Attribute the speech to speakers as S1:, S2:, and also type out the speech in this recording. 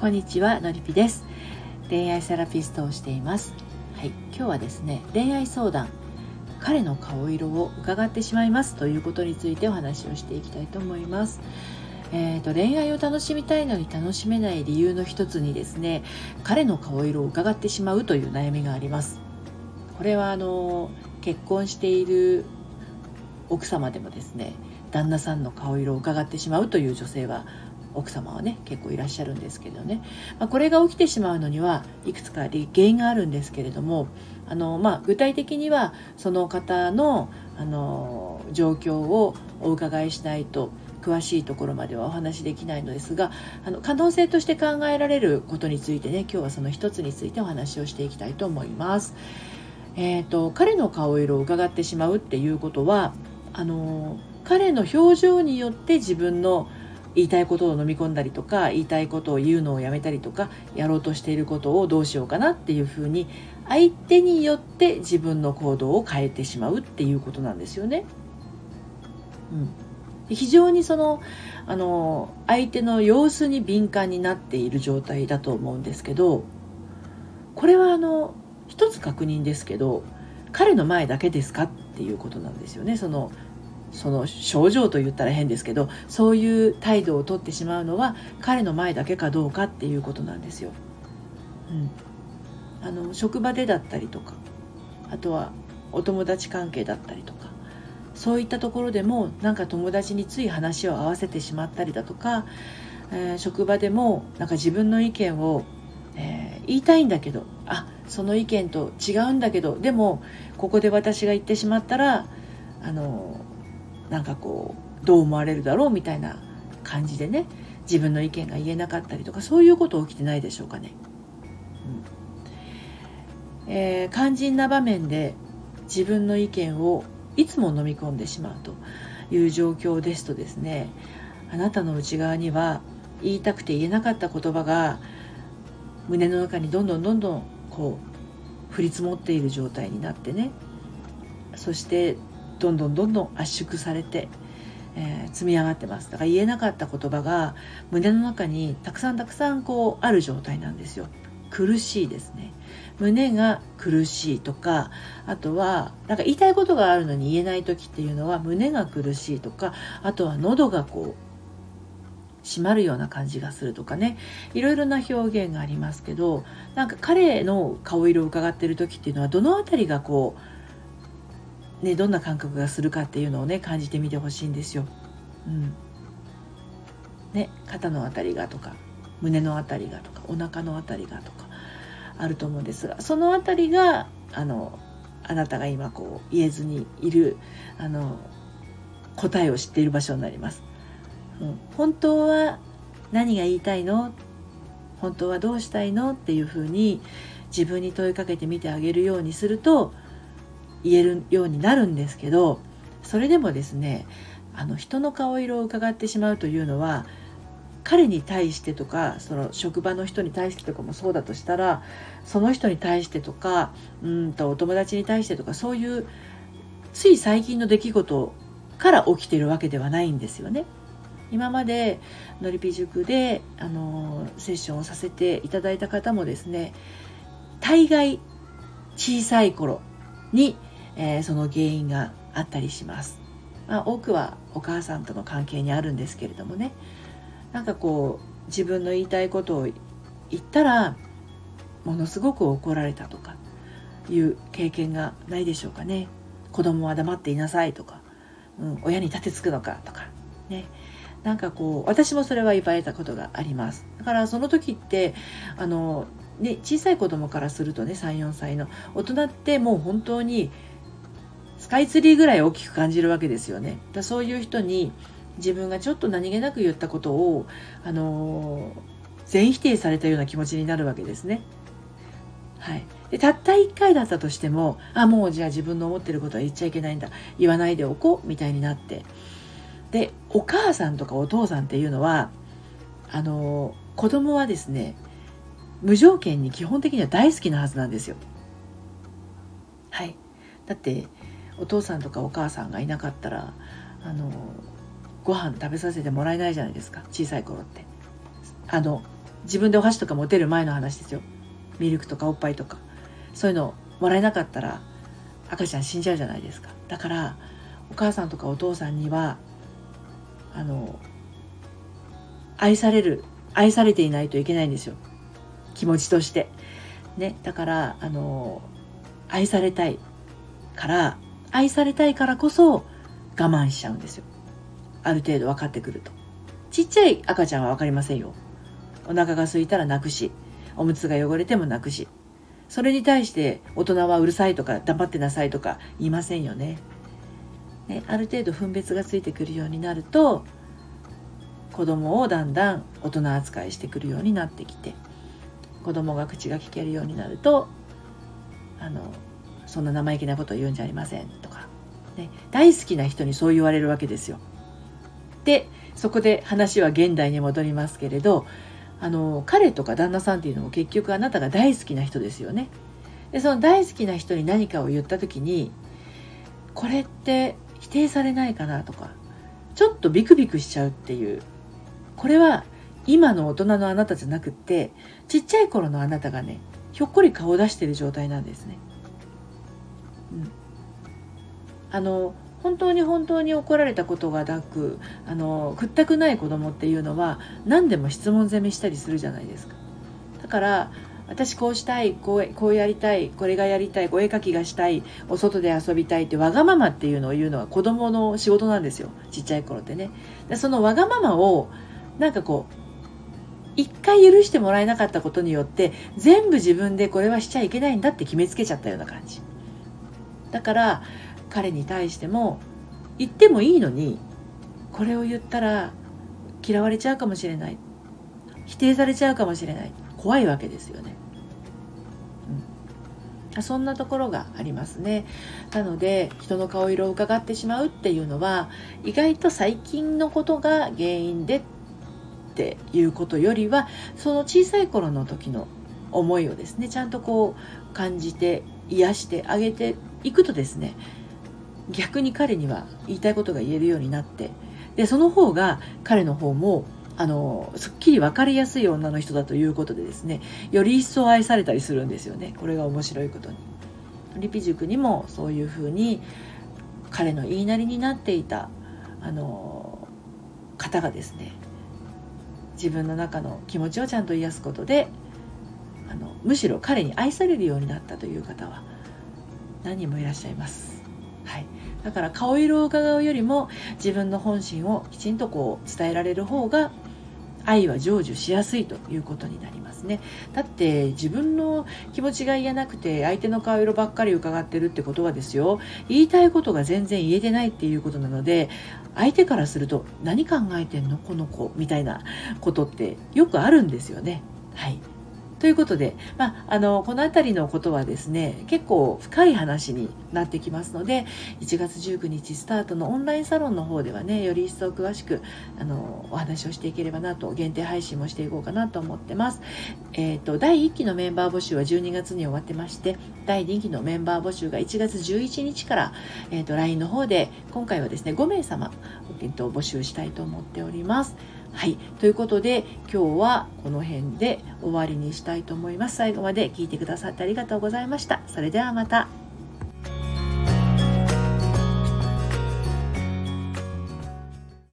S1: こんにちはのりぴです。恋愛セラピストをしています。はい今日はですね恋愛相談彼の顔色を伺ってしまいます。ということについてお話をしていきたいと思います。えーと、恋愛を楽しみたいのに楽しめない理由の一つにですね彼の顔色を伺ってしまうという悩みがあります。これはあの結婚している奥様でもですね旦那さんの顔色を伺ってしまうという女性は奥様はね結構いらっしゃるんですけどね、まあ、これが起きてしまうのにはいくつか原因があるんですけれどもあの、まあ、具体的にはその方のあの状況をお伺いしないと詳しいところまではお話しできないのですがあの可能性として考えられることについてね今日はその一つについてお話をしていきたいと思います。えーと、と彼の顔色を伺ってしまうっていうことはあの彼の表情によって自分の言いたいことを飲み込んだりとか言いたいことを言うのをやめたりとかやろうとしていることをどうしようかなっていうふうに相手によって自分の行動を変えてしまうっていうことなんですよね。うん、非常にそのあの相手の様子に敏感になっている状態だと思うんですけどこれはあの一つ確認ですけど彼の前だけですかっていうことなんですよねそのその症状と言ったら変ですけどそういう態度をとってしまうのは彼の前だけかどうかっていうことなんですよ。うん、あの職場でだったりとかあとはお友達関係だったりとかそういったところでもなんか友達につい話を合わせてしまったりだとか、えー、職場でもなんか自分の意見を、えー、言いたいんだけどあその意見と違うんだけどでもここで私が言ってしまったらあのなんかこうどう思われるだろうみたいな感じでね自分の意見が言えなかったりとかそういうこと起きてないでしょうかね。うんえー、肝心な場面で自分の意見をいつも飲み込んでしまうという状況ですとですねあなたの内側には言いたくて言えなかった言葉が胸の中にどんどんどんどんこう降り積もっている状態になってねそしてどんどんどんどん圧縮されて、えー、積み上がってます。だから言えなかった言葉が胸の中にたくさんたくさんこうある状態なんですよ。苦しいですね。胸が苦しいとかあとはなんか言いたいことがあるのに言えない時っていうのは胸が苦しいとかあとは喉がこう締まるような感じがするとかね。いろいろな表現がありますけどなんか彼の顔色を伺ってる時っていうのはどの辺りがこうね、どんな感覚がするかっていうのをね感じてみてほしいんですよ。うんね、肩の辺りがとか胸の辺りがとかお腹の辺りがとかあると思うんですがその辺りがあのあなたが今こう言えずにいるあの答えを知っている場所になります。うん、本当は何が言いたいの？本当はどうしたいの？っていうふうに自分に問いかけてみてあげるようにすると言えるようになるんですけどそれでもですねあの人の顔色を伺ってしまうというのは彼に対してとかその職場の人に対してとかもそうだとしたらその人に対してとかうんとお友達に対してとかそういうつい最近の出来事から起きてるわけではないんですよね。今までのりぴ塾であのセッションをさせていただいた方もですね大概小さい頃にえー、その原因があったりします。まあ、多くはお母さんとの関係にあるんですけれどもね。なんかこう自分の言いたいことを言ったらものすごく怒られたとかいう経験がないでしょうかね。子供は黙っていなさいとか、うん、親に立てつくのかとかね。なんかこう私もそれは言われたことがあります。だからその時ってあのね小さい子供からするとね34歳の大人ってもう本当にスカイツリーぐらい大きく感じるわけですよね。だそういう人に自分がちょっと何気なく言ったことを、あの全否定されたような気持ちになるわけですね。はい、でたった1回だったとしてもあもうじゃあ自分の思ってることは言っちゃいけないんだ言わないでおこうみたいになってでお母さんとかお父さんっていうのはあの子供はですね無条件に基本的には大好きなはずなんですよ。はいだってお父さんとかお母さんがいなかったらあのご飯食べさせてもらえないじゃないですか小さい頃って。あの自分でお箸とか持てる前の話ですよ。ミルクとかおっぱいとか。そういうのもらえなかったら赤ちゃん死んじゃうじゃないですか。だからお母さんとかお父さんにはあの愛される愛されていないといけないんですよ。気持ちとして。ね。だからあの愛されたいから愛されたいからこそ我慢しちゃうんですよ。ある程度分かってくると。ちっちゃい赤ちゃんは分かりませんよ。お腹が空いたら泣くしおむつが汚れても泣くし。それに対して大人はうるさいとか黙ってなさいとか言いませんよね。ねある程度分別がついてくるようになると子供をだんだん大人扱いしてくるようになってきて子供が口が聞けるようになるとあのそんな生意気なこと言うんじゃありませんとか、ね、大好きな人にそう言われるわけですよ。でそこで話は現代に戻りますけれどあの彼とか旦那さんっていうのも結局あなたが大好きな人ですよね。でその大好きな人に何かを言った時にこれって否定されないかなとかちょっとビクビクしちゃうっていうこれは今の大人のあなたじゃなくってちっちゃい頃のあなたがねひょっこり顔を出してる状態なんですね。あの本当に本当に怒られたことがなくあの屈ったくない子供っていうのは何でも質問攻めしたりするじゃないですか。だから私こうしたいこうこうやりたいこれがやりたいお絵描きがしたいお外で遊びたいってわがままっていうのを言うのは子供の仕事なんですよ。ちっちゃい頃ってね。でそのわがままをなんかこう一回許してもらえなかったことによって全部自分でこれはしちゃいけないんだって決めつけちゃったような感じ。だから彼に対しても言ってもいいのにこれを言ったら嫌われちゃうかもしれない否定されちゃうかもしれない怖いわけですよね。うん、そんなところがありますね。なので人の顔色を伺ってしまうっていうのは意外と最近のことが原因でっていうことよりはその小さい頃の時の思いをですねちゃんとこう感じて癒してあげていくとですね逆に彼には言いたいことが言えるようになってでその方が彼の方もあのすっきり分かりやすい女の人だということでですねより一層愛されたりするんですよねこれが面白いことに。リピ塾にもそういうふうに彼の言いなりになっていたあの方がですね自分の中の気持ちをちゃんと癒すことでむしろ彼に愛されるようになったという方は何人もいらっしゃいます。はい、だから顔色を伺うよりも自分の本心をきちんとこう伝えられる方が愛は成就しやすいということになりますね。だって自分の気持ちが言えなくて相手の顔色ばっかり伺ってるってことはですよ。言いたいことが全然言えてないっていうことなので相手からすると何考えてんのこの子みたいなことってよくあるんですよね。はい。ということで、まあ、あのこの辺りのことはですね結構深い話になってきますので1月19日スタートのオンラインサロンの方ではねより一層詳しくあのお話をしていければなと限定配信もしていこうかなと思ってます。えーと、第1期のメンバー募集は12月に終わってまして第2期のメンバー募集が1月11日から、えーと、LINE の方で今回はですね5名様、えーと募集したいと思っております。はい。ということで、今日はこの辺で終わりにしたいと思います。最後まで聞いてくださってありがとうございました。それではまた。